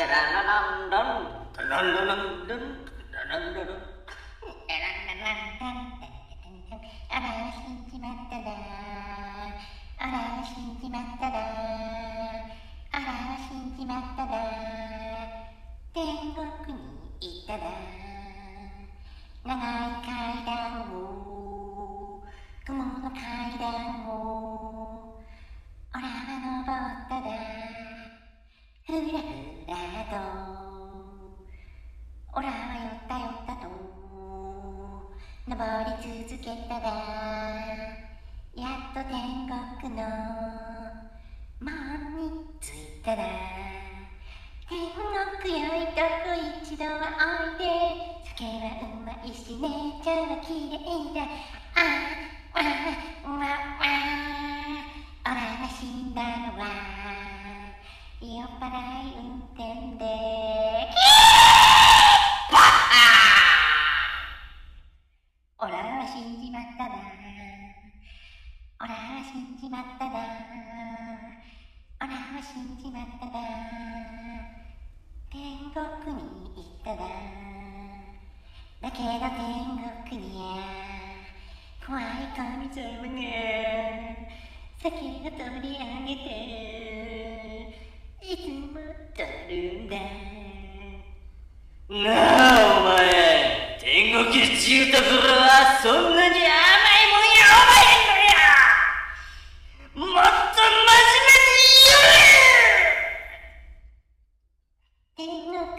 長い階段を雲の階段をらとおらは寄った寄ったと登り続けたらやっと天国の。門に着いたら天国よいとこ一度はおいで。酒はうまいし姉ちゃんは綺麗だ。ああわわ死んじまったな。オラは死んじまったな。オラは死んじまったな。天国に行ったな。だけど天国にゃ怖い神様が酒を取り上げていつも取るんだ。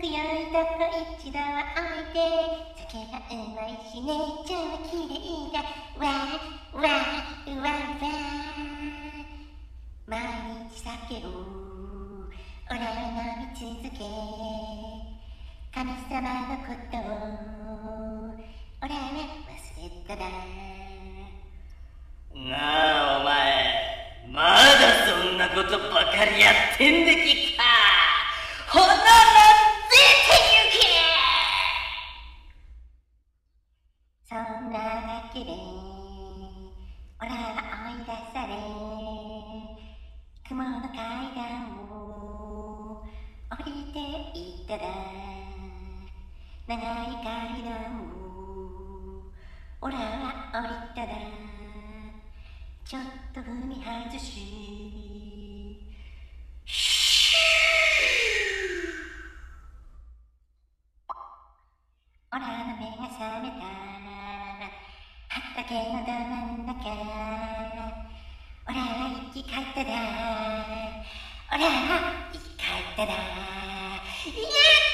面目に言え天国よいとこ一度はおいで酒がうまいし姉ちゃんは綺麗だわーわーわーわー毎日酒を俺は飲み続け神様のことを俺は忘れただなあお前まだそんなことばかりやってんできかほなら出て行けそんなわけで、オラは追い出され、雲の階段を降りていったら、長い階段をオラは降りたら、ちょっと踏み外し、だけのど真ん中俺は生き返っただ俺は生き返っただイエーイ